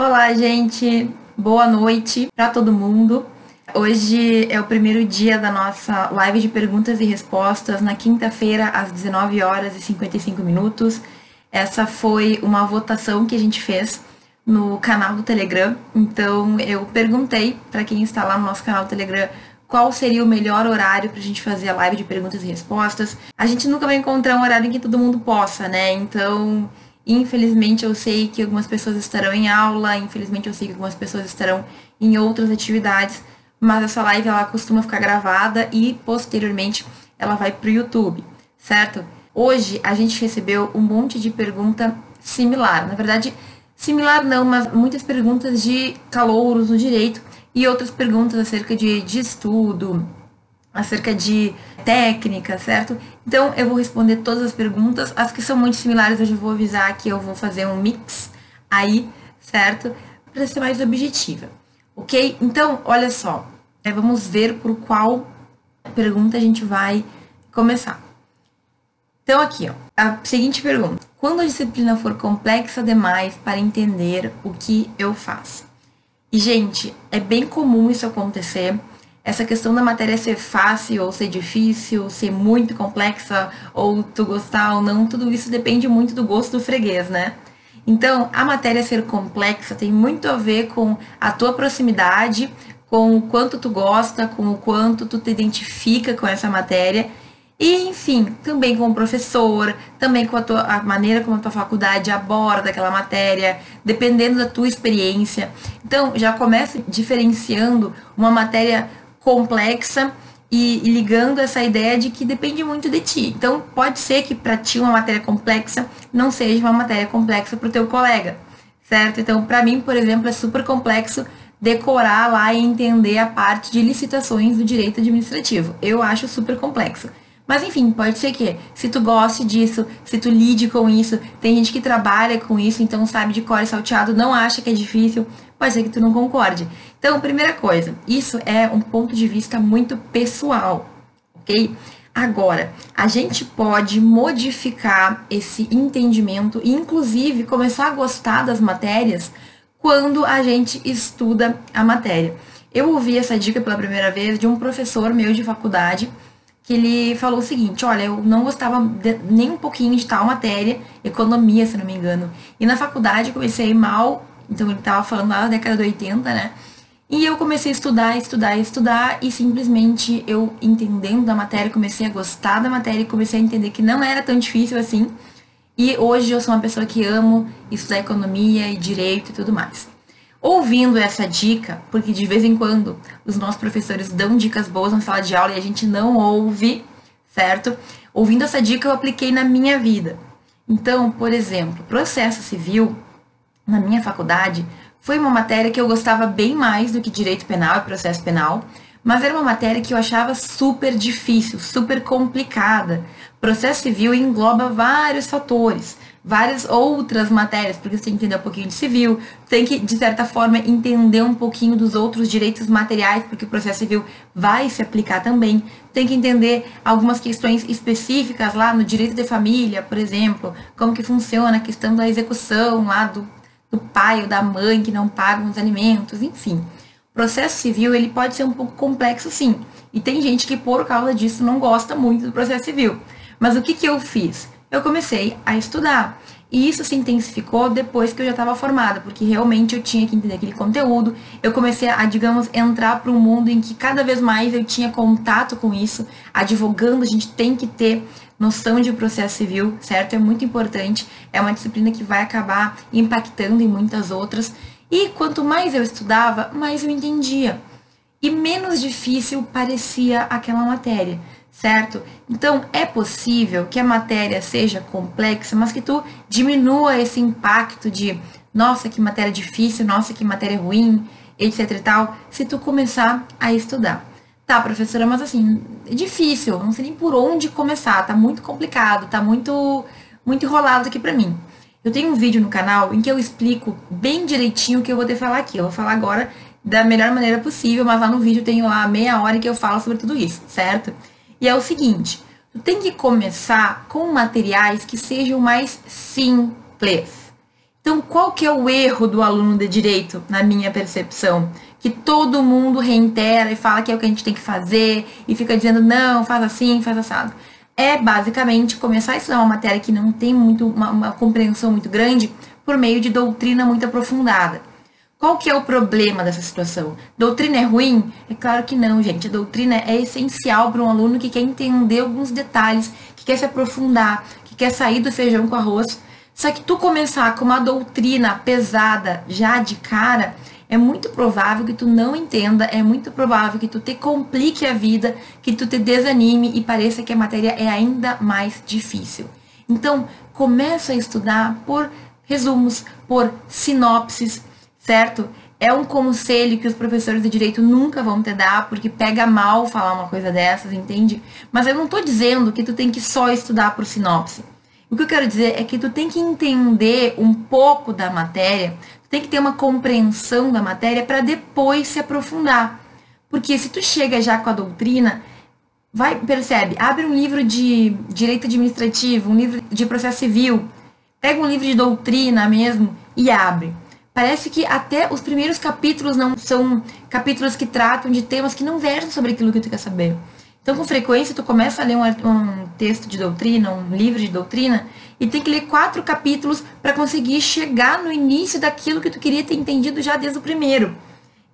Olá, gente. Boa noite para todo mundo. Hoje é o primeiro dia da nossa live de perguntas e respostas na quinta-feira às 19 horas e 55 minutos. Essa foi uma votação que a gente fez no canal do Telegram. Então eu perguntei para quem está lá no nosso canal do Telegram qual seria o melhor horário para a gente fazer a live de perguntas e respostas. A gente nunca vai encontrar um horário em que todo mundo possa, né? Então, infelizmente eu sei que algumas pessoas estarão em aula, infelizmente eu sei que algumas pessoas estarão em outras atividades, mas essa live ela costuma ficar gravada e posteriormente ela vai para o YouTube, certo? Hoje a gente recebeu um monte de pergunta similar. Na verdade, similar não, mas muitas perguntas de calouros no direito e outras perguntas acerca de, de estudo, acerca de técnica, certo? Então eu vou responder todas as perguntas, as que são muito similares eu já vou avisar que eu vou fazer um mix aí, certo? Para ser mais objetiva, ok? Então, olha só, é, vamos ver por qual pergunta a gente vai começar. Então aqui, ó, a seguinte pergunta: quando a disciplina for complexa demais para entender o que eu faço? E, gente, é bem comum isso acontecer. Essa questão da matéria ser fácil ou ser difícil, ser muito complexa, ou tu gostar ou não, tudo isso depende muito do gosto do freguês, né? Então, a matéria ser complexa tem muito a ver com a tua proximidade, com o quanto tu gosta, com o quanto tu te identifica com essa matéria e, enfim, também com o professor, também com a, tua, a maneira como a tua faculdade aborda aquela matéria, dependendo da tua experiência. Então, já começa diferenciando uma matéria complexa e, e ligando essa ideia de que depende muito de ti. Então, pode ser que para ti uma matéria complexa não seja uma matéria complexa para o teu colega, certo? Então, para mim, por exemplo, é super complexo decorar lá e entender a parte de licitações do direito administrativo. Eu acho super complexo. Mas enfim, pode ser que se tu goste disso, se tu lide com isso, tem gente que trabalha com isso, então sabe de cor e salteado, não acha que é difícil, pode ser que tu não concorde. Então, primeira coisa, isso é um ponto de vista muito pessoal, ok? Agora, a gente pode modificar esse entendimento e, inclusive, começar a gostar das matérias quando a gente estuda a matéria. Eu ouvi essa dica pela primeira vez de um professor meu de faculdade que ele falou o seguinte, olha, eu não gostava de, nem um pouquinho de tal matéria, economia, se não me engano. E na faculdade comecei mal, então ele estava falando lá da década de 80, né? E eu comecei a estudar, estudar, estudar, e simplesmente eu entendendo da matéria, comecei a gostar da matéria e comecei a entender que não era tão difícil assim. E hoje eu sou uma pessoa que amo estudar economia e direito e tudo mais ouvindo essa dica, porque de vez em quando os nossos professores dão dicas boas na sala de aula e a gente não ouve, certo? Ouvindo essa dica eu apliquei na minha vida. Então, por exemplo, processo civil na minha faculdade foi uma matéria que eu gostava bem mais do que direito penal e processo penal, mas era uma matéria que eu achava super difícil, super complicada. Processo civil engloba vários fatores, várias outras matérias, porque você tem que entender um pouquinho de civil, tem que, de certa forma, entender um pouquinho dos outros direitos materiais, porque o processo civil vai se aplicar também. Tem que entender algumas questões específicas lá no direito de família, por exemplo, como que funciona a questão da execução lá do, do pai ou da mãe que não pagam os alimentos, enfim. O processo civil, ele pode ser um pouco complexo, sim. E tem gente que, por causa disso, não gosta muito do processo civil. Mas o que, que eu fiz? eu comecei a estudar. E isso se intensificou depois que eu já estava formada, porque realmente eu tinha que entender aquele conteúdo. Eu comecei a, digamos, entrar para um mundo em que cada vez mais eu tinha contato com isso. Advogando, a gente tem que ter noção de processo civil, certo? É muito importante. É uma disciplina que vai acabar impactando em muitas outras. E quanto mais eu estudava, mais eu entendia. E menos difícil parecia aquela matéria certo? Então, é possível que a matéria seja complexa, mas que tu diminua esse impacto de, nossa, que matéria difícil, nossa, que matéria ruim, etc e tal, se tu começar a estudar. Tá, professora, mas assim, é difícil, não sei nem por onde começar, tá muito complicado, tá muito muito enrolado aqui pra mim. Eu tenho um vídeo no canal em que eu explico bem direitinho o que eu vou ter que falar aqui. Eu vou falar agora da melhor maneira possível, mas lá no vídeo tem lá meia hora que eu falo sobre tudo isso, certo? E é o seguinte, tu tem que começar com materiais que sejam mais simples. Então, qual que é o erro do aluno de direito, na minha percepção? Que todo mundo reitera e fala que é o que a gente tem que fazer e fica dizendo não, faz assim, faz assado. É basicamente começar a estudar uma matéria que não tem muito uma, uma compreensão muito grande por meio de doutrina muito aprofundada. Qual que é o problema dessa situação? Doutrina é ruim? É claro que não, gente. A doutrina é essencial para um aluno que quer entender alguns detalhes, que quer se aprofundar, que quer sair do feijão com arroz só que tu começar com uma doutrina pesada já de cara, é muito provável que tu não entenda, é muito provável que tu te complique a vida, que tu te desanime e pareça que a matéria é ainda mais difícil. Então, começa a estudar por resumos, por sinopses, certo? É um conselho que os professores de direito nunca vão te dar, porque pega mal falar uma coisa dessas, entende? Mas eu não tô dizendo que tu tem que só estudar por sinopse. O que eu quero dizer é que tu tem que entender um pouco da matéria, tem que ter uma compreensão da matéria para depois se aprofundar. Porque se tu chega já com a doutrina, vai, percebe, abre um livro de direito administrativo, um livro de processo civil, pega um livro de doutrina mesmo e abre. Parece que até os primeiros capítulos não são capítulos que tratam de temas que não versam sobre aquilo que tu quer saber. Então, com frequência, tu começa a ler um, um texto de doutrina, um livro de doutrina, e tem que ler quatro capítulos para conseguir chegar no início daquilo que tu queria ter entendido já desde o primeiro.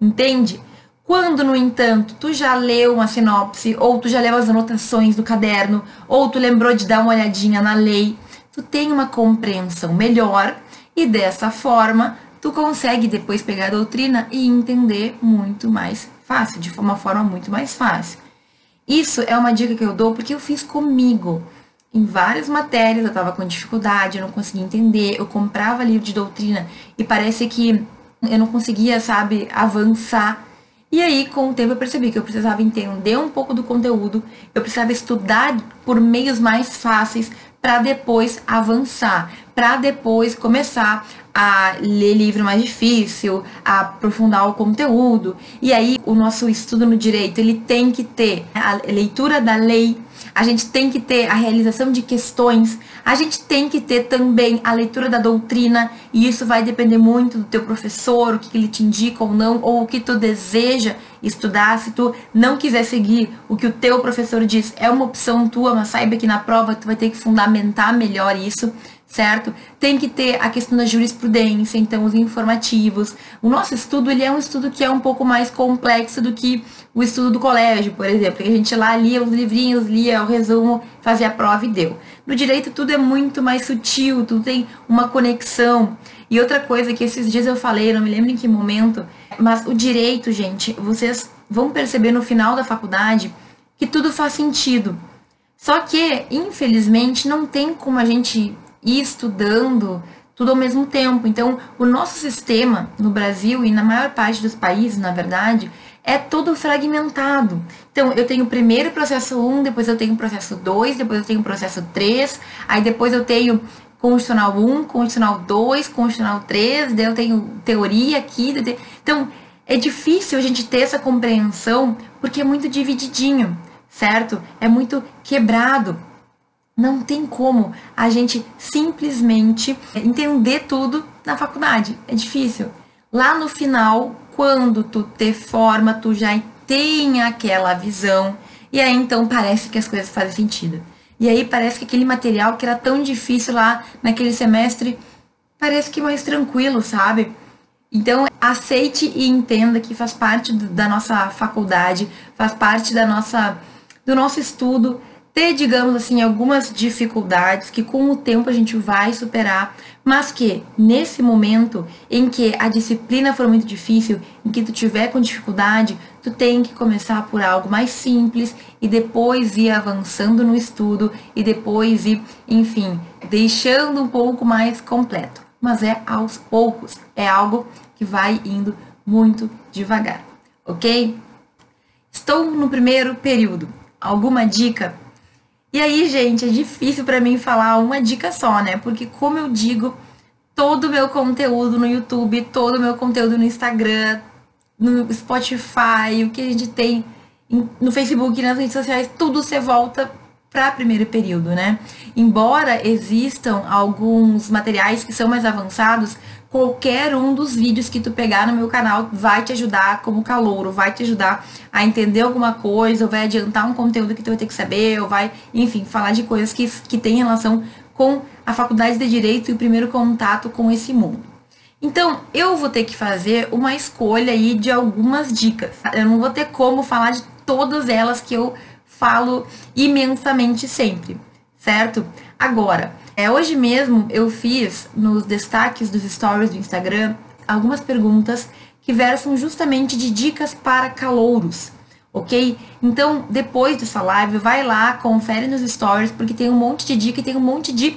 Entende? Quando, no entanto, tu já leu uma sinopse, ou tu já leu as anotações do caderno, ou tu lembrou de dar uma olhadinha na lei, tu tem uma compreensão melhor e dessa forma tu consegue depois pegar a doutrina e entender muito mais fácil, de uma forma muito mais fácil. Isso é uma dica que eu dou porque eu fiz comigo. Em várias matérias eu estava com dificuldade, eu não conseguia entender, eu comprava livro de doutrina e parece que eu não conseguia, sabe, avançar. E aí, com o tempo, eu percebi que eu precisava entender um pouco do conteúdo, eu precisava estudar por meios mais fáceis para depois avançar, para depois começar a ler livro mais difícil, a aprofundar o conteúdo. E aí o nosso estudo no direito, ele tem que ter a leitura da lei, a gente tem que ter a realização de questões, a gente tem que ter também a leitura da doutrina, e isso vai depender muito do teu professor, o que ele te indica ou não, ou o que tu deseja estudar. Se tu não quiser seguir o que o teu professor diz, é uma opção tua, mas saiba que na prova tu vai ter que fundamentar melhor isso certo? Tem que ter a questão da jurisprudência, então os informativos. O nosso estudo, ele é um estudo que é um pouco mais complexo do que o estudo do colégio, por exemplo. A gente lá lia os livrinhos, lia o resumo, fazia a prova e deu. No direito tudo é muito mais sutil, tudo tem uma conexão. E outra coisa que esses dias eu falei, não me lembro em que momento, mas o direito, gente, vocês vão perceber no final da faculdade que tudo faz sentido. Só que, infelizmente, não tem como a gente ir estudando tudo ao mesmo tempo. Então, o nosso sistema no Brasil e na maior parte dos países, na verdade, é todo fragmentado. Então, eu tenho primeiro processo 1, depois eu tenho processo 2, depois eu tenho processo 3, aí depois eu tenho constitucional 1, constitucional 2, constitucional 3, daí eu tenho teoria aqui. Então, é difícil a gente ter essa compreensão porque é muito divididinho, certo? É muito quebrado. Não tem como a gente simplesmente entender tudo na faculdade. É difícil. Lá no final, quando tu te forma, tu já tem aquela visão. E aí então parece que as coisas fazem sentido. E aí parece que aquele material que era tão difícil lá naquele semestre, parece que mais tranquilo, sabe? Então, aceite e entenda que faz parte da nossa faculdade, faz parte da nossa do nosso estudo ter, digamos assim, algumas dificuldades que com o tempo a gente vai superar, mas que nesse momento em que a disciplina for muito difícil, em que tu tiver com dificuldade, tu tem que começar por algo mais simples e depois ir avançando no estudo e depois ir, enfim, deixando um pouco mais completo. Mas é aos poucos, é algo que vai indo muito devagar, ok? Estou no primeiro período. Alguma dica e aí, gente, é difícil para mim falar uma dica só, né? Porque como eu digo, todo o meu conteúdo no YouTube, todo o meu conteúdo no Instagram, no Spotify, o que a gente tem no Facebook, nas redes sociais, tudo você volta para primeiro período, né? Embora existam alguns materiais que são mais avançados, qualquer um dos vídeos que tu pegar no meu canal vai te ajudar como calouro, vai te ajudar a entender alguma coisa, ou vai adiantar um conteúdo que tu vai ter que saber, ou vai, enfim, falar de coisas que, que tem relação com a faculdade de Direito e o primeiro contato com esse mundo. Então, eu vou ter que fazer uma escolha aí de algumas dicas. Eu não vou ter como falar de todas elas que eu falo imensamente sempre, certo? Agora, é, hoje mesmo eu fiz nos destaques dos stories do Instagram algumas perguntas que versam justamente de dicas para calouros, ok? Então, depois dessa live, vai lá, confere nos stories, porque tem um monte de dica e tem um monte de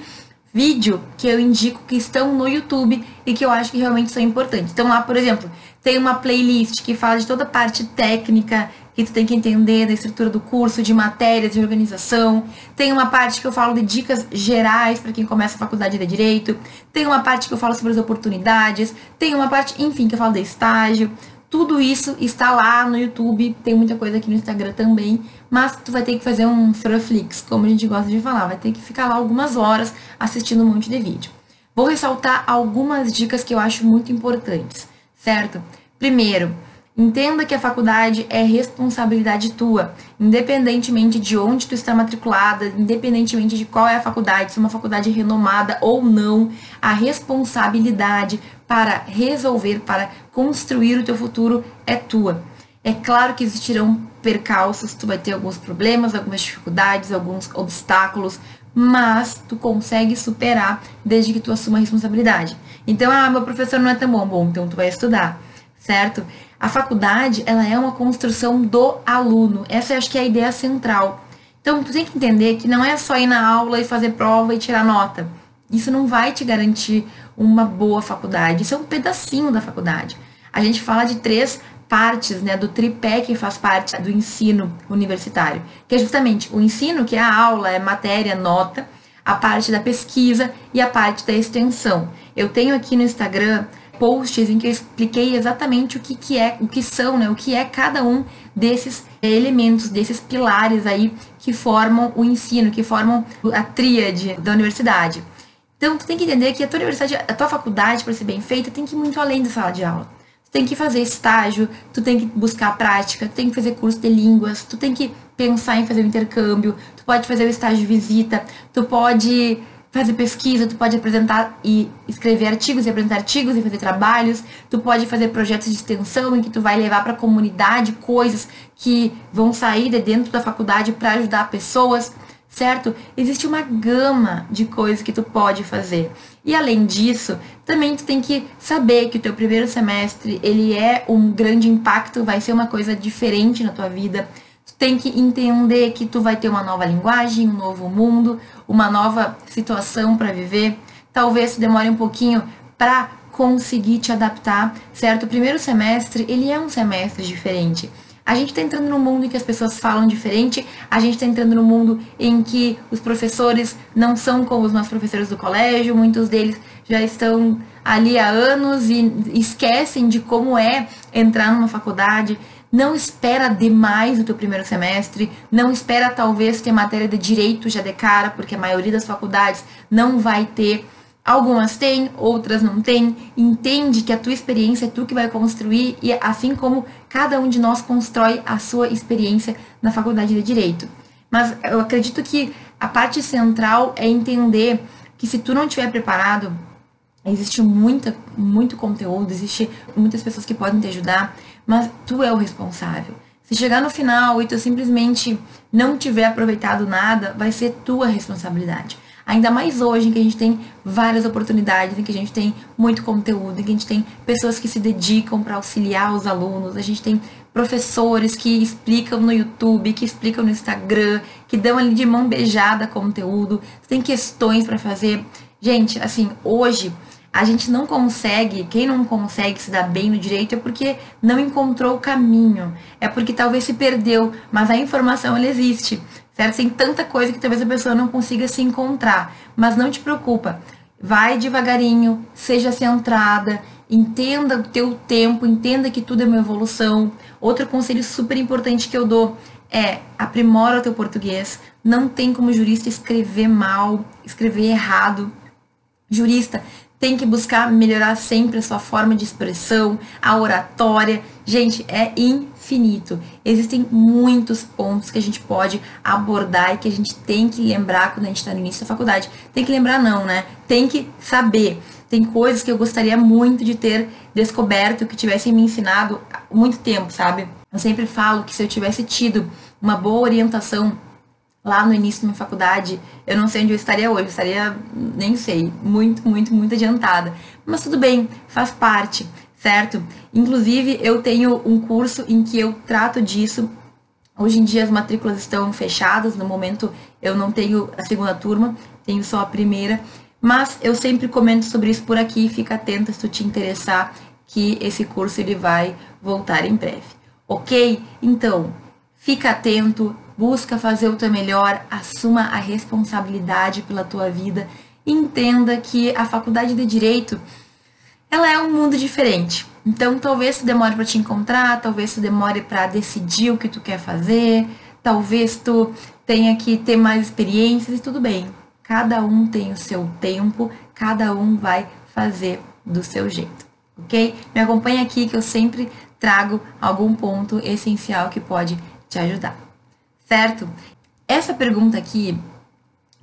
vídeo que eu indico que estão no YouTube e que eu acho que realmente são importantes. Então lá, por exemplo, tem uma playlist que fala de toda a parte técnica que tu tem que entender da estrutura do curso, de matérias, de organização. Tem uma parte que eu falo de dicas gerais para quem começa a faculdade de direito. Tem uma parte que eu falo sobre as oportunidades. Tem uma parte, enfim, que eu falo de estágio. Tudo isso está lá no YouTube, tem muita coisa aqui no Instagram também, mas tu vai ter que fazer um Fruflix, como a gente gosta de falar, vai ter que ficar lá algumas horas assistindo um monte de vídeo. Vou ressaltar algumas dicas que eu acho muito importantes, certo? Primeiro, Entenda que a faculdade é responsabilidade tua, independentemente de onde tu está matriculada, independentemente de qual é a faculdade, se é uma faculdade renomada ou não, a responsabilidade para resolver, para construir o teu futuro é tua. É claro que existirão percalços, tu vai ter alguns problemas, algumas dificuldades, alguns obstáculos, mas tu consegue superar desde que tu assuma a responsabilidade. Então, ah, meu professor não é tão bom, bom, então tu vai estudar, certo? A faculdade, ela é uma construção do aluno. Essa eu acho que é a ideia central. Então, tu tem que entender que não é só ir na aula e fazer prova e tirar nota. Isso não vai te garantir uma boa faculdade. Isso é um pedacinho da faculdade. A gente fala de três partes, né, do tripé que faz parte do ensino universitário, que é justamente o ensino, que é a aula, é matéria, nota, a parte da pesquisa e a parte da extensão. Eu tenho aqui no Instagram posts em que eu expliquei exatamente o que, que é, o que são, né, o que é cada um desses elementos, desses pilares aí que formam o ensino, que formam a tríade da universidade. Então, tu tem que entender que a tua universidade, a tua faculdade, para ser bem feita, tem que ir muito além da sala de aula. Tu tem que fazer estágio, tu tem que buscar prática, tu tem que fazer curso de línguas, tu tem que pensar em fazer o intercâmbio, tu pode fazer o estágio de visita, tu pode fazer pesquisa, tu pode apresentar e escrever artigos e apresentar artigos e fazer trabalhos, tu pode fazer projetos de extensão em que tu vai levar para a comunidade coisas que vão sair de dentro da faculdade para ajudar pessoas, certo? Existe uma gama de coisas que tu pode fazer. E além disso, também tu tem que saber que o teu primeiro semestre, ele é um grande impacto, vai ser uma coisa diferente na tua vida tem que entender que tu vai ter uma nova linguagem, um novo mundo, uma nova situação para viver. Talvez tu demore um pouquinho para conseguir te adaptar, certo? O primeiro semestre, ele é um semestre diferente. A gente está entrando num mundo em que as pessoas falam diferente, a gente está entrando num mundo em que os professores não são como os nossos professores do colégio, muitos deles já estão ali há anos e esquecem de como é entrar numa faculdade. Não espera demais o teu primeiro semestre, não espera talvez ter matéria de direito já de cara, porque a maioria das faculdades não vai ter. Algumas têm, outras não têm. Entende que a tua experiência é tu que vai construir e assim como cada um de nós constrói a sua experiência na faculdade de direito. Mas eu acredito que a parte central é entender que se tu não estiver preparado, existe muita, muito conteúdo, existe muitas pessoas que podem te ajudar, mas tu é o responsável. Se chegar no final e tu simplesmente não tiver aproveitado nada, vai ser tua responsabilidade. Ainda mais hoje, em que a gente tem várias oportunidades, em que a gente tem muito conteúdo, em que a gente tem pessoas que se dedicam para auxiliar os alunos, a gente tem professores que explicam no YouTube, que explicam no Instagram, que dão ali de mão beijada conteúdo, tem questões para fazer. Gente, assim, hoje a gente não consegue, quem não consegue se dar bem no direito é porque não encontrou o caminho, é porque talvez se perdeu, mas a informação ela existe, certo? Tem tanta coisa que talvez a pessoa não consiga se encontrar, mas não te preocupa, vai devagarinho, seja centrada, entenda o teu tempo, entenda que tudo é uma evolução. Outro conselho super importante que eu dou é aprimora o teu português. Não tem como jurista escrever mal, escrever errado. Jurista tem que buscar melhorar sempre a sua forma de expressão, a oratória. Gente, é infinito. Existem muitos pontos que a gente pode abordar e que a gente tem que lembrar quando a gente está no início da faculdade. Tem que lembrar, não, né? Tem que saber. Tem coisas que eu gostaria muito de ter descoberto, que tivessem me ensinado há muito tempo, sabe? Eu sempre falo que se eu tivesse tido uma boa orientação lá no início da minha faculdade, eu não sei onde eu estaria hoje, eu estaria, nem sei, muito, muito, muito adiantada. Mas tudo bem, faz parte, certo? Inclusive, eu tenho um curso em que eu trato disso. Hoje em dia as matrículas estão fechadas, no momento eu não tenho a segunda turma, tenho só a primeira. Mas eu sempre comento sobre isso por aqui, fica atenta se tu te interessar que esse curso ele vai voltar em breve. Ok? Então, fica atento, busca fazer o teu melhor, assuma a responsabilidade pela tua vida, entenda que a faculdade de direito ela é um mundo diferente. Então, talvez tu demore para te encontrar, talvez tu demore para decidir o que tu quer fazer, talvez tu tenha que ter mais experiências e tudo bem. Cada um tem o seu tempo, cada um vai fazer do seu jeito, ok? Me acompanha aqui que eu sempre trago algum ponto essencial que pode te ajudar, certo? Essa pergunta aqui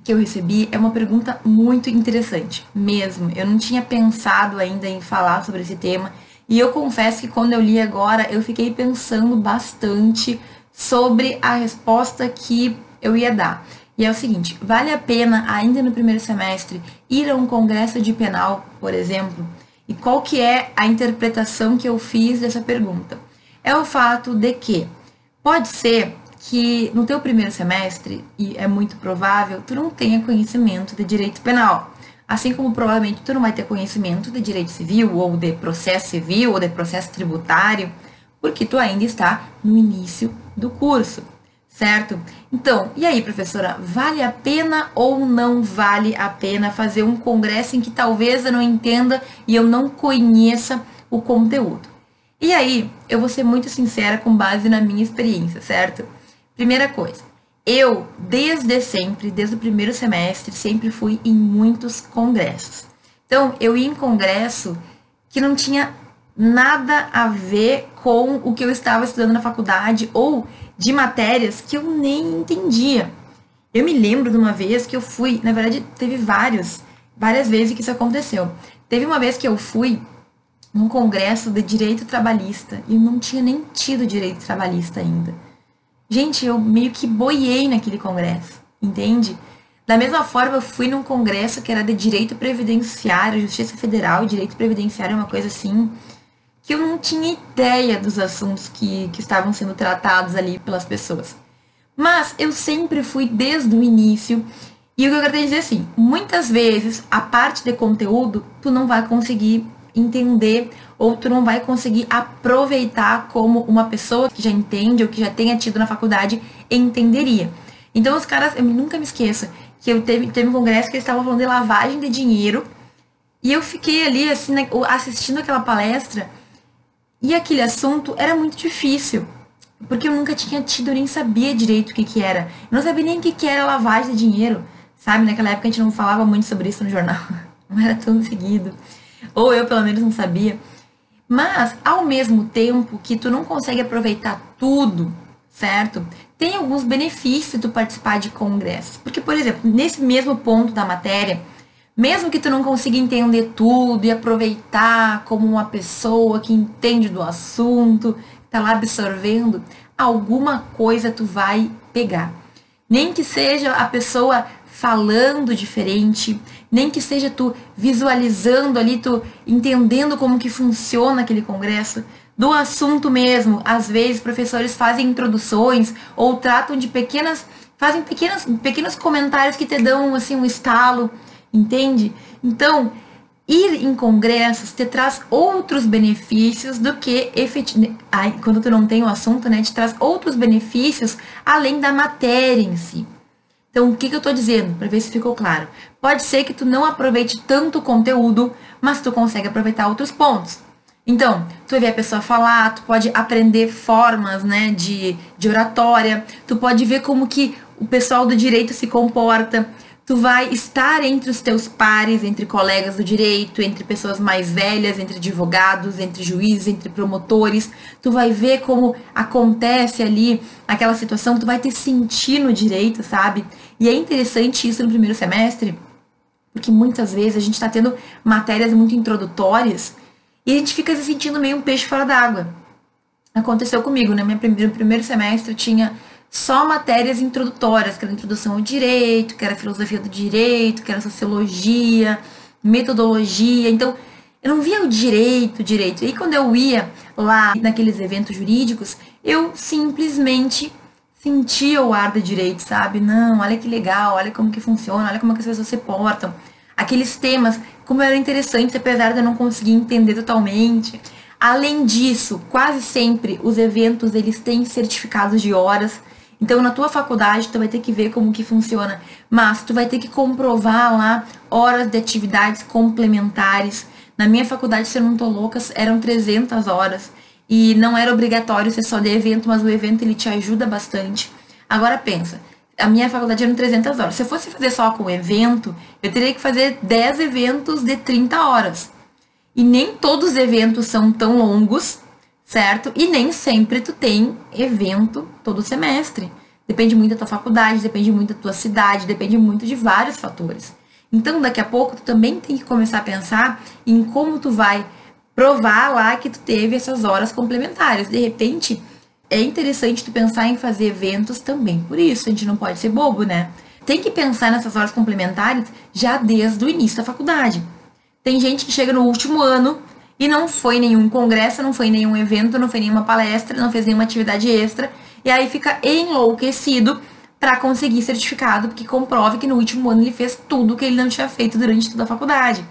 que eu recebi é uma pergunta muito interessante, mesmo. Eu não tinha pensado ainda em falar sobre esse tema e eu confesso que quando eu li agora eu fiquei pensando bastante sobre a resposta que eu ia dar. E é o seguinte, vale a pena, ainda no primeiro semestre, ir a um congresso de penal, por exemplo? E qual que é a interpretação que eu fiz dessa pergunta? É o fato de que pode ser que no teu primeiro semestre, e é muito provável, tu não tenha conhecimento de direito penal. Assim como provavelmente tu não vai ter conhecimento de direito civil, ou de processo civil, ou de processo tributário, porque tu ainda está no início do curso certo? Então, e aí, professora, vale a pena ou não vale a pena fazer um congresso em que talvez eu não entenda e eu não conheça o conteúdo? E aí, eu vou ser muito sincera com base na minha experiência, certo? Primeira coisa, eu, desde sempre, desde o primeiro semestre, sempre fui em muitos congressos. Então, eu ia em congresso que não tinha nada a ver com o que eu estava estudando na faculdade ou de matérias que eu nem entendia. Eu me lembro de uma vez que eu fui, na verdade, teve vários, várias vezes que isso aconteceu. Teve uma vez que eu fui num congresso de direito trabalhista e eu não tinha nem tido direito trabalhista ainda. Gente, eu meio que boiei naquele congresso, entende? Da mesma forma, eu fui num congresso que era de direito previdenciário, Justiça Federal direito previdenciário é uma coisa assim que eu não tinha ideia dos assuntos que, que estavam sendo tratados ali pelas pessoas. Mas eu sempre fui desde o início. E o que eu quero dizer é assim, muitas vezes a parte de conteúdo tu não vai conseguir entender ou tu não vai conseguir aproveitar como uma pessoa que já entende ou que já tenha tido na faculdade entenderia. Então os caras, eu nunca me esqueço, que eu teve, teve um congresso que eles estavam falando de lavagem de dinheiro e eu fiquei ali assim, né, assistindo aquela palestra e aquele assunto era muito difícil, porque eu nunca tinha tido, nem sabia direito o que, que era. Eu não sabia nem o que, que era lavagem de dinheiro, sabe? Naquela época a gente não falava muito sobre isso no jornal, não era tão seguido. Ou eu, pelo menos, não sabia. Mas, ao mesmo tempo que tu não consegue aproveitar tudo, certo? Tem alguns benefícios tu participar de congressos. Porque, por exemplo, nesse mesmo ponto da matéria, mesmo que tu não consiga entender tudo e aproveitar como uma pessoa que entende do assunto, tá lá absorvendo, alguma coisa tu vai pegar. Nem que seja a pessoa falando diferente, nem que seja tu visualizando ali, tu entendendo como que funciona aquele congresso, do assunto mesmo. Às vezes professores fazem introduções ou tratam de pequenas, fazem pequenas, pequenos comentários que te dão assim um estalo entende? Então, ir em congressos te traz outros benefícios do que. Quando tu não tem o assunto, né? Te traz outros benefícios além da matéria em si. Então, o que, que eu estou dizendo? Para ver se ficou claro. Pode ser que tu não aproveite tanto o conteúdo, mas tu consegue aproveitar outros pontos. Então, tu ver a pessoa falar, tu pode aprender formas, né, de, de oratória, tu pode ver como que o pessoal do direito se comporta, tu vai estar entre os teus pares, entre colegas do direito, entre pessoas mais velhas, entre advogados, entre juízes, entre promotores, tu vai ver como acontece ali aquela situação, tu vai te sentir no direito, sabe? E é interessante isso no primeiro semestre, porque muitas vezes a gente está tendo matérias muito introdutórias e a gente fica se sentindo meio um peixe fora d'água. Aconteceu comigo, né? Meu primeiro, primeiro semestre tinha só matérias introdutórias, que era introdução ao direito, que era filosofia do direito, que era sociologia, metodologia. Então, eu não via o direito, direito. E quando eu ia lá naqueles eventos jurídicos, eu simplesmente sentia o ar do direito, sabe? Não, olha que legal, olha como que funciona, olha como que as pessoas se portam. Aqueles temas como era interessante, apesar de eu não conseguir entender totalmente. Além disso, quase sempre os eventos eles têm certificados de horas. Então, na tua faculdade, tu vai ter que ver como que funciona, mas tu vai ter que comprovar lá horas de atividades complementares. Na minha faculdade, se eu não tô louca, eram 300 horas. E não era obrigatório ser só de evento, mas o evento ele te ajuda bastante. Agora pensa, a minha faculdade eram 300 horas. Se eu fosse fazer só com evento, eu teria que fazer 10 eventos de 30 horas. E nem todos os eventos são tão longos, certo? E nem sempre tu tem evento todo semestre. Depende muito da tua faculdade, depende muito da tua cidade, depende muito de vários fatores. Então, daqui a pouco, tu também tem que começar a pensar em como tu vai provar lá que tu teve essas horas complementares. De repente, é interessante tu pensar em fazer eventos também. Por isso, a gente não pode ser bobo, né? Tem que pensar nessas horas complementares já desde o início da faculdade. Tem gente que chega no último ano e não foi nenhum congresso, não foi nenhum evento, não foi nenhuma palestra, não fez nenhuma atividade extra, e aí fica enlouquecido para conseguir certificado, porque comprove que no último ano ele fez tudo que ele não tinha feito durante toda a faculdade.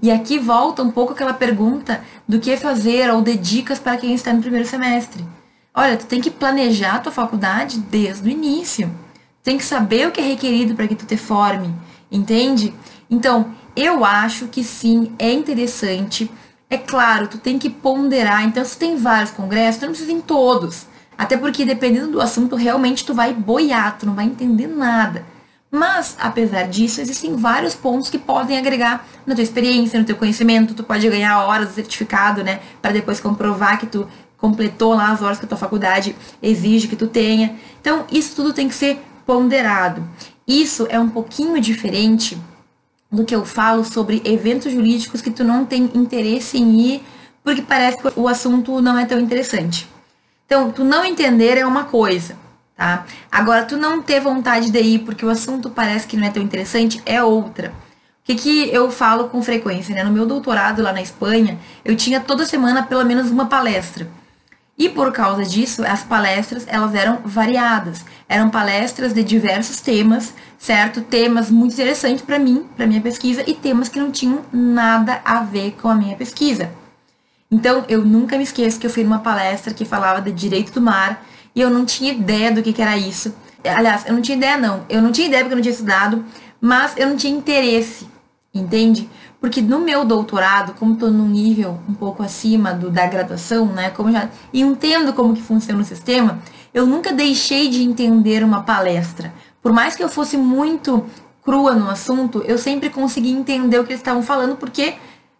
E aqui volta um pouco aquela pergunta do que fazer ou de dicas para quem está no primeiro semestre. Olha, tu tem que planejar a tua faculdade desde o início. Tem que saber o que é requerido para que tu te forme, entende? Então, eu acho que sim, é interessante. É claro, tu tem que ponderar. Então, se tu tem vários congressos, tu não precisa em todos. Até porque, dependendo do assunto, realmente tu vai boiar, tu não vai entender nada. Mas, apesar disso, existem vários pontos que podem agregar na tua experiência, no teu conhecimento. Tu pode ganhar horas do certificado, né? Para depois comprovar que tu completou lá as horas que a tua faculdade exige que tu tenha. Então, isso tudo tem que ser ponderado. Isso é um pouquinho diferente do que eu falo sobre eventos jurídicos que tu não tem interesse em ir porque parece que o assunto não é tão interessante. Então, tu não entender é uma coisa, tá? Agora, tu não ter vontade de ir porque o assunto parece que não é tão interessante é outra. O que, que eu falo com frequência, né? No meu doutorado lá na Espanha, eu tinha toda semana pelo menos uma palestra. E por causa disso, as palestras elas eram variadas. Eram palestras de diversos temas, certo? Temas muito interessantes para mim, para minha pesquisa, e temas que não tinham nada a ver com a minha pesquisa. Então, eu nunca me esqueço que eu fui numa palestra que falava de direito do mar e eu não tinha ideia do que, que era isso. Aliás, eu não tinha ideia, não. Eu não tinha ideia porque eu não tinha estudado, mas eu não tinha interesse, entende? Porque no meu doutorado, como estou num nível um pouco acima do da graduação, né, como já entendo como que funciona o sistema, eu nunca deixei de entender uma palestra. Por mais que eu fosse muito crua no assunto, eu sempre consegui entender o que eles estavam falando, porque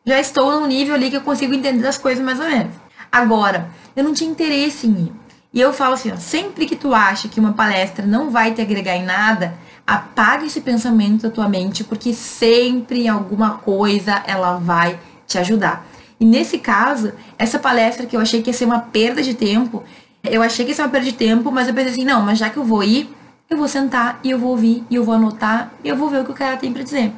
já estou num nível ali que eu consigo entender as coisas mais ou menos. Agora, eu não tinha interesse em ir. E eu falo assim, ó, sempre que tu acha que uma palestra não vai te agregar em nada, apaga esse pensamento da tua mente, porque sempre alguma coisa ela vai te ajudar. E nesse caso, essa palestra que eu achei que ia ser uma perda de tempo, eu achei que ia ser uma perda de tempo, mas eu pensei assim, não, mas já que eu vou ir, eu vou sentar e eu vou ouvir e eu vou anotar e eu vou ver o que o cara tem para dizer.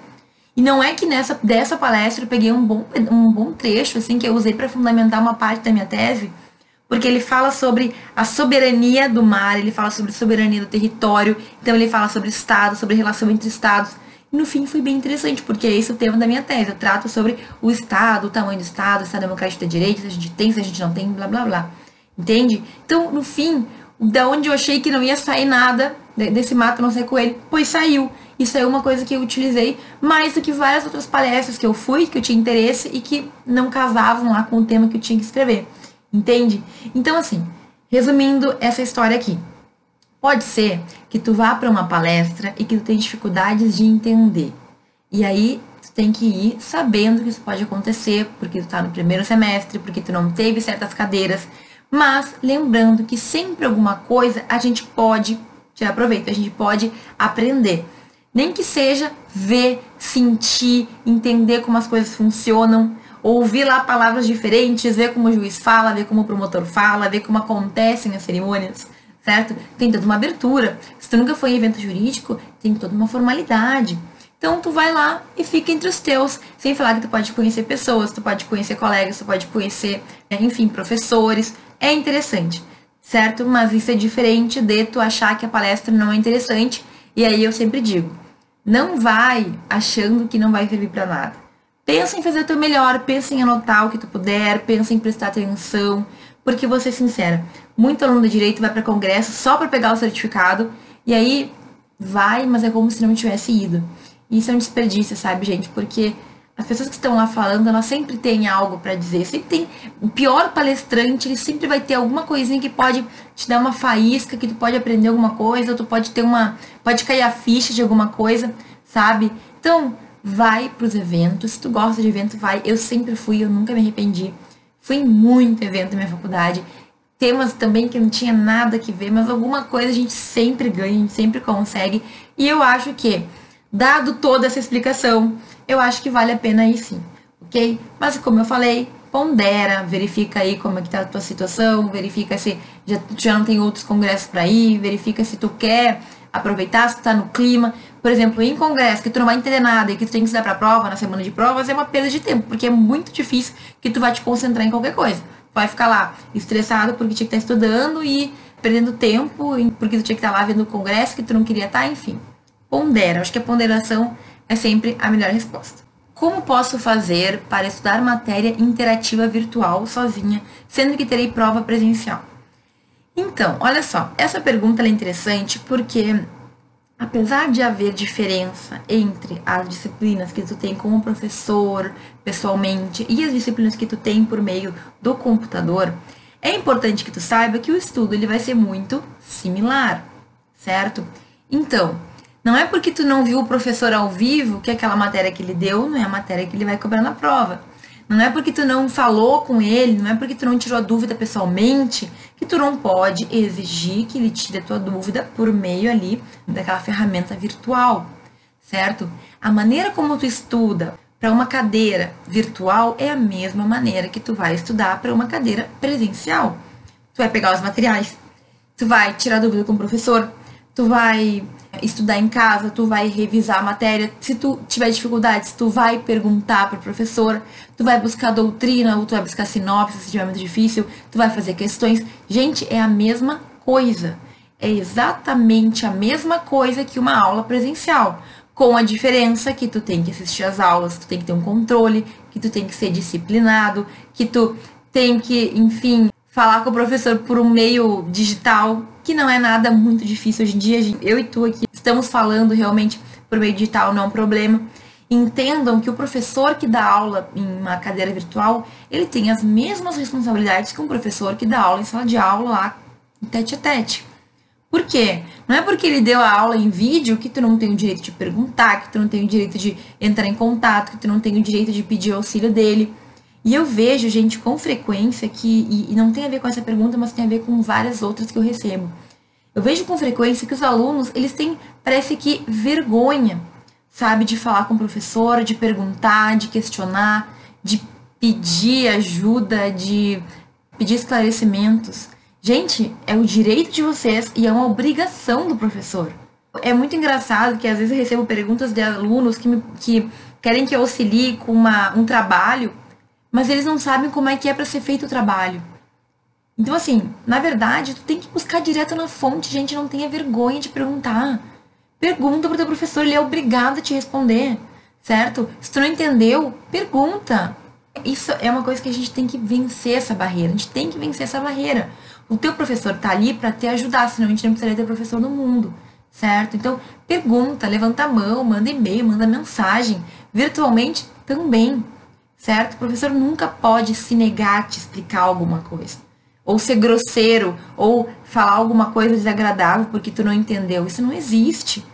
E não é que nessa dessa palestra eu peguei um bom, um bom trecho assim que eu usei para fundamentar uma parte da minha tese, porque ele fala sobre a soberania do mar, ele fala sobre soberania do território, então ele fala sobre Estado, sobre relação entre Estados. E no fim foi bem interessante, porque esse é o tema da minha tese. Eu trato sobre o Estado, o tamanho do Estado, o Estado democrático de direitos, se a gente tem, se a gente não tem, blá blá blá. Entende? Então, no fim, da onde eu achei que não ia sair nada desse mato não sei coelho, pois saiu. Isso é uma coisa que eu utilizei mais do que várias outras palestras que eu fui, que eu tinha interesse e que não casavam lá com o tema que eu tinha que escrever. Entende? Então, assim, resumindo essa história aqui. Pode ser que tu vá para uma palestra e que tu tenha dificuldades de entender. E aí tu tem que ir sabendo que isso pode acontecer, porque tu tá no primeiro semestre, porque tu não teve certas cadeiras, mas lembrando que sempre alguma coisa a gente pode tirar proveito, a gente pode aprender. Nem que seja ver, sentir, entender como as coisas funcionam, ouvir lá palavras diferentes, ver como o juiz fala, ver como o promotor fala, ver como acontecem as cerimônias, certo? Tem toda uma abertura. Se tu nunca foi em evento jurídico, tem toda uma formalidade. Então tu vai lá e fica entre os teus, sem falar que tu pode conhecer pessoas, tu pode conhecer colegas, tu pode conhecer, enfim, professores. É interessante certo? Mas isso é diferente de tu achar que a palestra não é interessante. E aí eu sempre digo, não vai achando que não vai servir para nada. Pensa em fazer o teu melhor, pensa em anotar o que tu puder, pensa em prestar atenção, porque vou ser sincera, muito aluno de direito vai para congresso só para pegar o certificado e aí vai, mas é como se não tivesse ido. Isso é um desperdício, sabe, gente? Porque as pessoas que estão lá falando, elas sempre têm algo para dizer. Sempre tem o pior palestrante, ele sempre vai ter alguma coisinha que pode te dar uma faísca, que tu pode aprender alguma coisa, ou tu pode ter uma, pode cair a ficha de alguma coisa, sabe? Então, vai para os eventos. Se tu gosta de evento, vai. Eu sempre fui, eu nunca me arrependi. Fui em muito evento na minha faculdade. Temas também que não tinha nada que ver, mas alguma coisa a gente sempre ganha, a gente sempre consegue. E eu acho que, dado toda essa explicação, eu acho que vale a pena aí sim, ok? Mas como eu falei, pondera, verifica aí como é que tá a tua situação, verifica se já, já não tem outros congressos para ir, verifica se tu quer aproveitar, se tu tá no clima. Por exemplo, em congresso que tu não vai entender nada e que tu tem que estudar pra prova, na semana de provas, é uma perda de tempo, porque é muito difícil que tu vai te concentrar em qualquer coisa. Vai ficar lá estressado porque tinha que estar tá estudando e perdendo tempo porque tu tinha que estar tá lá vendo o congresso que tu não queria estar, tá, enfim. Pondera, acho que a ponderação é sempre a melhor resposta. Como posso fazer para estudar matéria interativa virtual sozinha, sendo que terei prova presencial? Então, olha só, essa pergunta é interessante porque apesar de haver diferença entre as disciplinas que tu tem como professor pessoalmente e as disciplinas que tu tem por meio do computador, é importante que tu saiba que o estudo ele vai ser muito similar, certo? Então, não é porque tu não viu o professor ao vivo que aquela matéria que ele deu não é a matéria que ele vai cobrar na prova. Não é porque tu não falou com ele, não é porque tu não tirou a dúvida pessoalmente, que tu não pode exigir que ele tire a tua dúvida por meio ali daquela ferramenta virtual, certo? A maneira como tu estuda para uma cadeira virtual é a mesma maneira que tu vai estudar para uma cadeira presencial. Tu vai pegar os materiais, tu vai tirar dúvida com o professor, tu vai estudar em casa, tu vai revisar a matéria. Se tu tiver dificuldades, tu vai perguntar para o professor, tu vai buscar doutrina, ou tu vai buscar sinopse, se tiver muito difícil, tu vai fazer questões. Gente, é a mesma coisa. É exatamente a mesma coisa que uma aula presencial, com a diferença que tu tem que assistir às aulas, tu tem que ter um controle, que tu tem que ser disciplinado, que tu tem que, enfim, falar com o professor por um meio digital, que não é nada muito difícil hoje em dia. Eu e tu aqui estamos falando realmente por meio digital, não é um problema. Entendam que o professor que dá aula em uma cadeira virtual, ele tem as mesmas responsabilidades que um professor que dá aula em sala de aula lá, tete a tete. Por quê? Não é porque ele deu a aula em vídeo que tu não tem o direito de perguntar, que tu não tem o direito de entrar em contato, que tu não tem o direito de pedir auxílio dele. E eu vejo, gente, com frequência que, e, e não tem a ver com essa pergunta, mas tem a ver com várias outras que eu recebo. Eu vejo com frequência que os alunos, eles têm, parece que, vergonha, sabe, de falar com o professor, de perguntar, de questionar, de pedir ajuda, de pedir esclarecimentos. Gente, é o direito de vocês e é uma obrigação do professor. É muito engraçado que às vezes eu recebo perguntas de alunos que, me, que querem que eu auxilie com uma, um trabalho mas eles não sabem como é que é para ser feito o trabalho. Então, assim, na verdade, tu tem que buscar direto na fonte, gente, não tenha vergonha de perguntar. Pergunta pro teu professor, ele é obrigado a te responder, certo? Se tu não entendeu, pergunta. Isso é uma coisa que a gente tem que vencer essa barreira, a gente tem que vencer essa barreira. O teu professor tá ali para te ajudar, senão a gente não precisaria ter professor no mundo, certo? Então, pergunta, levanta a mão, manda e-mail, manda mensagem. Virtualmente também, certo? O professor nunca pode se negar a te explicar alguma coisa. Ou ser grosseiro, ou falar alguma coisa desagradável porque tu não entendeu. Isso não existe.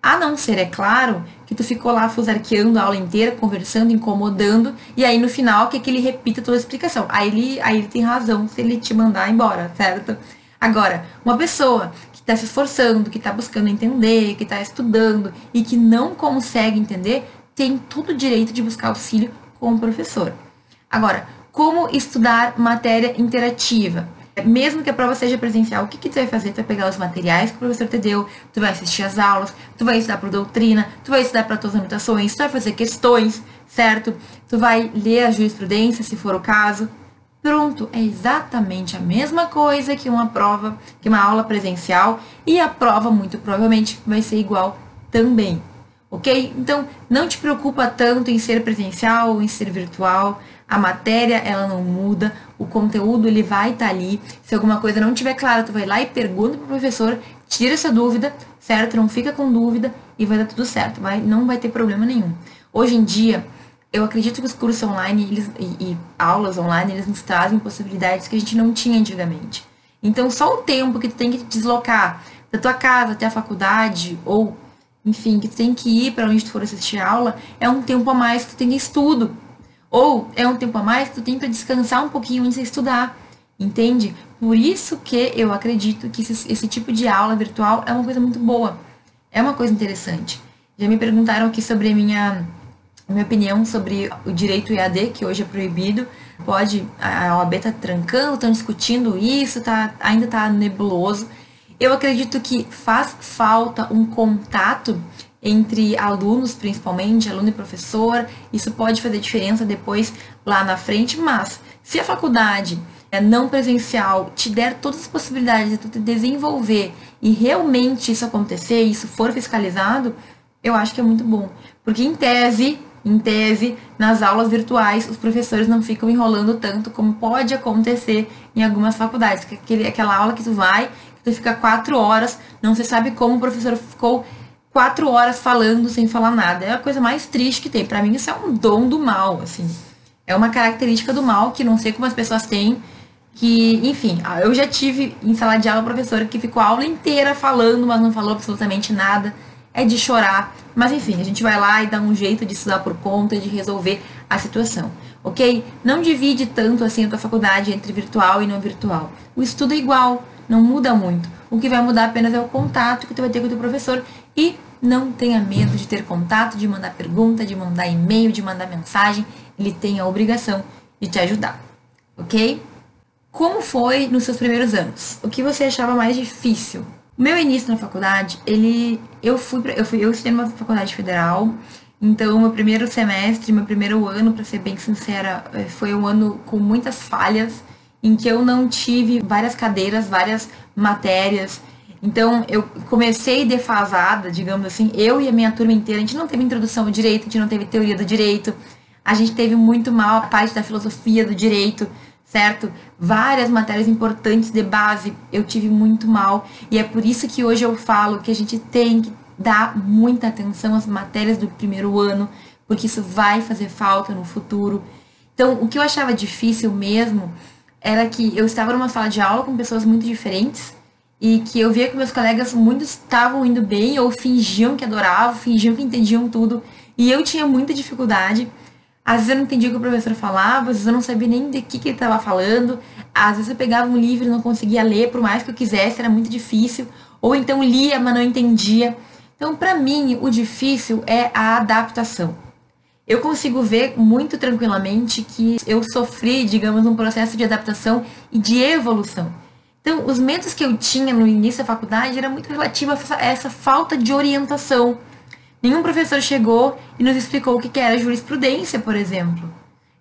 A não ser, é claro, que tu ficou lá fusarqueando a aula inteira, conversando, incomodando, e aí no final que, é que ele repita toda a explicação. Aí ele, aí ele tem razão se ele te mandar embora, certo? Agora, uma pessoa que está se esforçando, que está buscando entender, que está estudando e que não consegue entender, tem todo o direito de buscar auxílio com o professor. Agora, como estudar matéria interativa? mesmo que a prova seja presencial, o que, que tu vai fazer? Tu vai pegar os materiais que o professor te deu, tu vai assistir as aulas, tu vai estudar por doutrina, tu vai estudar para tuas anotações, tu vai fazer questões, certo? Tu vai ler a jurisprudência, se for o caso. Pronto, é exatamente a mesma coisa que uma prova, que uma aula presencial, e a prova muito provavelmente vai ser igual também. Ok? Então, não te preocupa tanto em ser presencial ou em ser virtual. A matéria, ela não muda, o conteúdo, ele vai estar tá ali. Se alguma coisa não estiver clara, tu vai lá e pergunta pro professor, tira essa dúvida, certo? Não fica com dúvida e vai dar tudo certo, vai, não vai ter problema nenhum. Hoje em dia, eu acredito que os cursos online eles, e, e aulas online, eles nos trazem possibilidades que a gente não tinha antigamente. Então, só o tempo que tu tem que te deslocar da tua casa até a faculdade, ou, enfim, que tu tem que ir para onde tu for assistir aula, é um tempo a mais que tu tem estudo. Ou é um tempo a mais que tu tem para descansar um pouquinho antes de estudar, entende? Por isso que eu acredito que esse, esse tipo de aula virtual é uma coisa muito boa, é uma coisa interessante. Já me perguntaram aqui sobre a minha, minha opinião sobre o direito EAD, que hoje é proibido. Pode, a OAB tá trancando, estão discutindo isso, tá, ainda tá nebuloso. Eu acredito que faz falta um contato entre alunos, principalmente, aluno e professor. Isso pode fazer diferença depois lá na frente, mas se a faculdade é não presencial te der todas as possibilidades de tu desenvolver e realmente isso acontecer, isso for fiscalizado, eu acho que é muito bom. Porque em tese, em tese, nas aulas virtuais, os professores não ficam enrolando tanto como pode acontecer em algumas faculdades. Aquela aula que tu vai, tu fica quatro horas, não se sabe como o professor ficou quatro horas falando sem falar nada. É a coisa mais triste que tem. Para mim, isso é um dom do mal, assim. É uma característica do mal que não sei como as pessoas têm. Que, enfim, eu já tive em sala de aula professora que ficou a aula inteira falando, mas não falou absolutamente nada. É de chorar. Mas enfim, a gente vai lá e dá um jeito de estudar por conta, de resolver a situação. Ok? Não divide tanto assim a tua faculdade entre virtual e não virtual. O estudo é igual, não muda muito. O que vai mudar apenas é o contato que tu vai ter com o teu professor e não tenha medo de ter contato, de mandar pergunta, de mandar e-mail, de mandar mensagem. Ele tem a obrigação de te ajudar, ok? Como foi nos seus primeiros anos? O que você achava mais difícil? Meu início na faculdade, ele, eu fui, eu fui, eu estudei numa faculdade federal. Então, meu primeiro semestre, meu primeiro ano, para ser bem sincera, eh, foi um ano com muitas falhas, em que eu não tive várias cadeiras, várias matérias então, eu comecei defasada, digamos assim, eu e a minha turma inteira, a gente não teve introdução ao direito, a gente não teve teoria do direito, a gente teve muito mal a parte da filosofia do direito, certo? Várias matérias importantes de base eu tive muito mal, e é por isso que hoje eu falo que a gente tem que dar muita atenção às matérias do primeiro ano, porque isso vai fazer falta no futuro. Então, o que eu achava difícil mesmo era que eu estava numa sala de aula com pessoas muito diferentes, e que eu via que meus colegas muitos estavam indo bem ou fingiam que adoravam, fingiam que entendiam tudo, e eu tinha muita dificuldade. Às vezes eu não entendia o que o professor falava, às vezes eu não sabia nem de que, que ele estava falando, às vezes eu pegava um livro e não conseguia ler, por mais que eu quisesse, era muito difícil, ou então lia, mas não entendia. Então, para mim, o difícil é a adaptação. Eu consigo ver muito tranquilamente que eu sofri, digamos, um processo de adaptação e de evolução. Então, os medos que eu tinha no início da faculdade era muito relativo a essa, falta de orientação. Nenhum professor chegou e nos explicou o que era jurisprudência, por exemplo.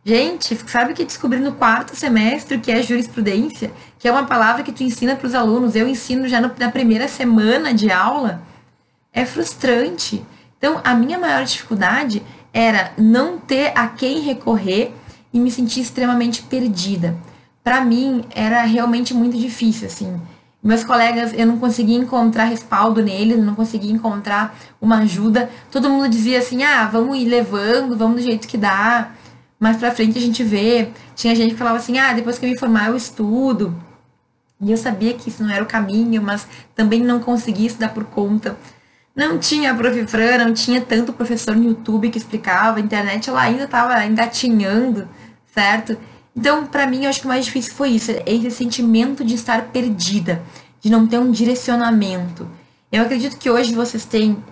Gente, sabe que descobri no quarto semestre o que é jurisprudência? Que é uma palavra que tu ensina para os alunos. Eu ensino já na primeira semana de aula. É frustrante. Então, a minha maior dificuldade era não ter a quem recorrer e me sentir extremamente perdida para mim era realmente muito difícil, assim. Meus colegas, eu não conseguia encontrar respaldo neles, não conseguia encontrar uma ajuda. Todo mundo dizia assim: ah, vamos ir levando, vamos do jeito que dá. Mais pra frente a gente vê. Tinha gente que falava assim: ah, depois que eu me formar eu estudo. E eu sabia que isso não era o caminho, mas também não conseguia estudar por conta. Não tinha Prof. Fran, não tinha tanto professor no YouTube que explicava, a internet ela ainda estava engatinhando, certo? Então, para mim, eu acho que o mais difícil foi isso, esse sentimento de estar perdida, de não ter um direcionamento. Eu acredito que hoje vocês têm,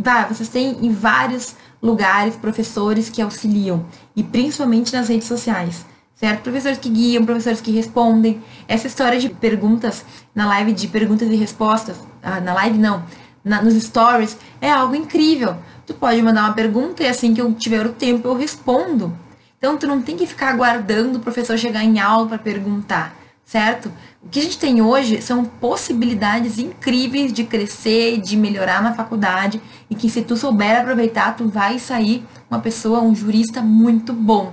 tá, vocês têm em vários lugares professores que auxiliam, e principalmente nas redes sociais, certo? Professores que guiam, professores que respondem. Essa história de perguntas na live de perguntas e respostas, ah, na live não, na, nos stories, é algo incrível. Tu pode mandar uma pergunta e assim que eu tiver o tempo eu respondo. Então tu não tem que ficar aguardando o professor chegar em aula para perguntar, certo? O que a gente tem hoje são possibilidades incríveis de crescer, de melhorar na faculdade e que se tu souber aproveitar, tu vai sair uma pessoa, um jurista muito bom.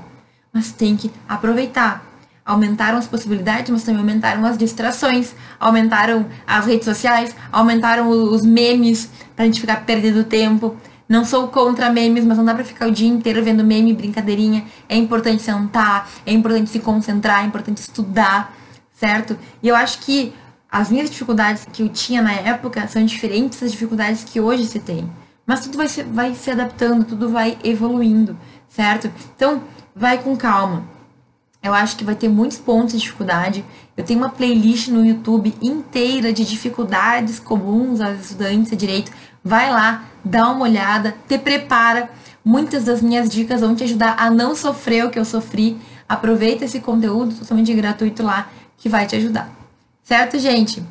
Mas tem que aproveitar aumentaram as possibilidades, mas também aumentaram as distrações, aumentaram as redes sociais, aumentaram os memes pra gente ficar perdendo tempo. Não sou contra memes, mas não dá pra ficar o dia inteiro vendo meme, brincadeirinha. É importante sentar, é importante se concentrar, é importante estudar, certo? E eu acho que as minhas dificuldades que eu tinha na época são diferentes das dificuldades que hoje se tem. Mas tudo vai se, vai se adaptando, tudo vai evoluindo, certo? Então, vai com calma eu acho que vai ter muitos pontos de dificuldade. Eu tenho uma playlist no YouTube inteira de dificuldades comuns aos estudantes de direito. Vai lá, dá uma olhada, te prepara. Muitas das minhas dicas vão te ajudar a não sofrer o que eu sofri. Aproveita esse conteúdo totalmente gratuito lá que vai te ajudar. Certo, gente?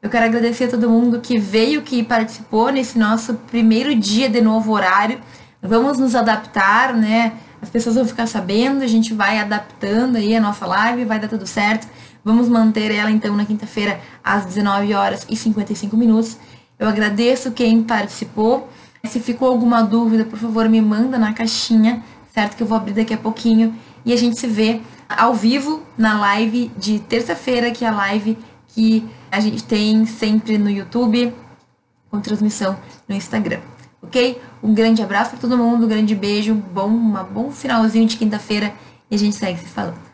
Eu quero agradecer a todo mundo que veio, que participou nesse nosso primeiro dia de novo horário. Vamos nos adaptar, né? As pessoas vão ficar sabendo, a gente vai adaptando aí a nossa live, vai dar tudo certo. Vamos manter ela então na quinta-feira às 19 horas e 55 minutos. Eu agradeço quem participou. Se ficou alguma dúvida, por favor, me manda na caixinha, certo? Que eu vou abrir daqui a pouquinho. E a gente se vê ao vivo na live de terça-feira, que é a live que a gente tem sempre no YouTube, com transmissão no Instagram ok? Um grande abraço para todo mundo, um grande beijo, bom, um bom finalzinho de quinta-feira e a gente segue se falando.